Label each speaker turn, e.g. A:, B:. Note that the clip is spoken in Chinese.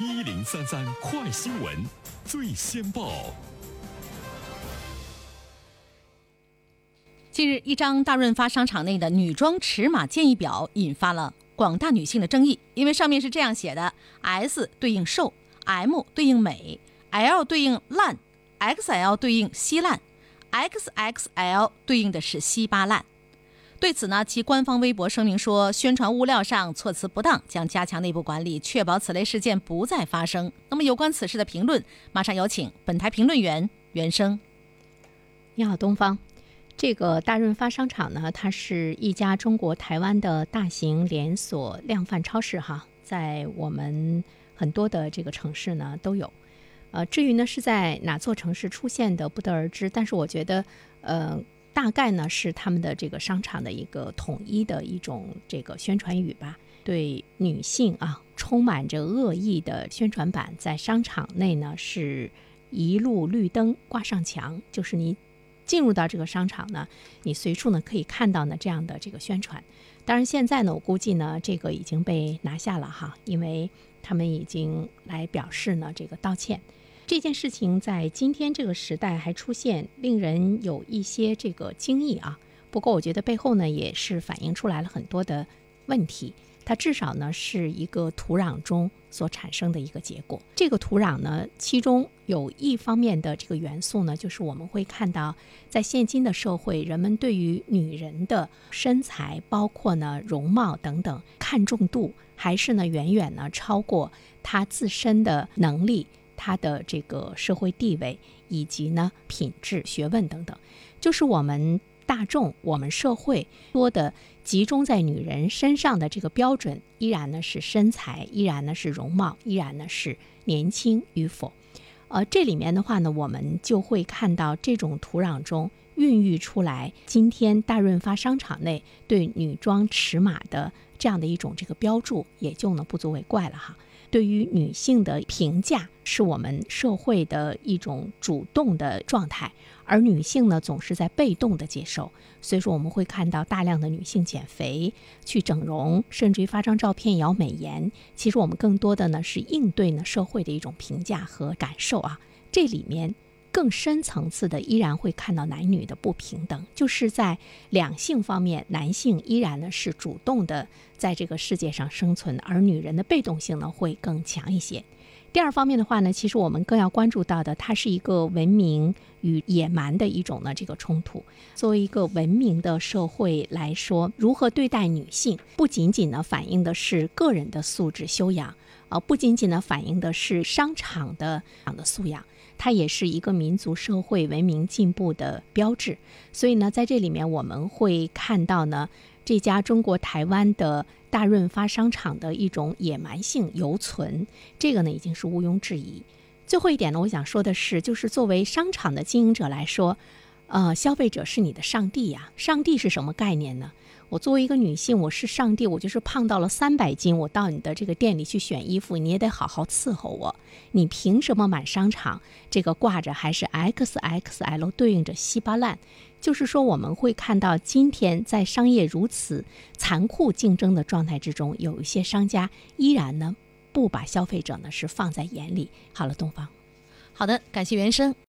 A: 一零三三快新闻，最先报。
B: 近日，一张大润发商场内的女装尺码建议表引发了广大女性的争议，因为上面是这样写的：S 对应瘦，M 对应美，L 对应烂，XL 对应稀烂，XXL 对应的是稀巴烂。对此呢，其官方微博声明说，宣传物料上措辞不当，将加强内部管理，确保此类事件不再发生。那么，有关此事的评论，马上有请本台评论员袁生。
C: 你好，东方。这个大润发商场呢，它是一家中国台湾的大型连锁量贩超市，哈，在我们很多的这个城市呢都有。呃，至于呢是在哪座城市出现的，不得而知。但是我觉得，呃，大概呢是他们的这个商场的一个统一的一种这个宣传语吧。对女性啊，充满着恶意的宣传板，在商场内呢是一路绿灯挂上墙，就是你。进入到这个商场呢，你随处呢可以看到呢这样的这个宣传。当然现在呢，我估计呢这个已经被拿下了哈，因为他们已经来表示呢这个道歉。这件事情在今天这个时代还出现，令人有一些这个惊异啊。不过我觉得背后呢也是反映出来了很多的问题。它至少呢是一个土壤中所产生的一个结果。这个土壤呢，其中有一方面的这个元素呢，就是我们会看到，在现今的社会，人们对于女人的身材，包括呢容貌等等，看重度还是呢远远呢超过她自身的能力、她的这个社会地位以及呢品质、学问等等，就是我们。大众，我们社会多的集中在女人身上的这个标准，依然呢是身材，依然呢是容貌，依然呢是年轻与否。呃，这里面的话呢，我们就会看到这种土壤中孕育出来，今天大润发商场内对女装尺码的这样的一种这个标注，也就呢不足为怪了哈。对于女性的评价是我们社会的一种主动的状态，而女性呢总是在被动的接受。所以说，我们会看到大量的女性减肥、去整容，甚至于发张照片也要美颜。其实我们更多的呢是应对呢社会的一种评价和感受啊，这里面。更深层次的，依然会看到男女的不平等，就是在两性方面，男性依然呢是主动的在这个世界上生存，而女人的被动性呢会更强一些。第二方面的话呢，其实我们更要关注到的，它是一个文明与野蛮的一种呢这个冲突。作为一个文明的社会来说，如何对待女性，不仅仅呢反映的是个人的素质修养，啊，不仅仅呢反映的是商场的场的素养。它也是一个民族社会文明进步的标志，所以呢，在这里面我们会看到呢，这家中国台湾的大润发商场的一种野蛮性犹存，这个呢已经是毋庸置疑。最后一点呢，我想说的是，就是作为商场的经营者来说，呃，消费者是你的上帝呀，上帝是什么概念呢？我作为一个女性，我是上帝，我就是胖到了三百斤，我到你的这个店里去选衣服，你也得好好伺候我。你凭什么满商场这个挂着还是 XXL 对应着稀巴烂？就是说，我们会看到今天在商业如此残酷竞争的状态之中，有一些商家依然呢不把消费者呢是放在眼里。好了，东方，
B: 好的，感谢原生。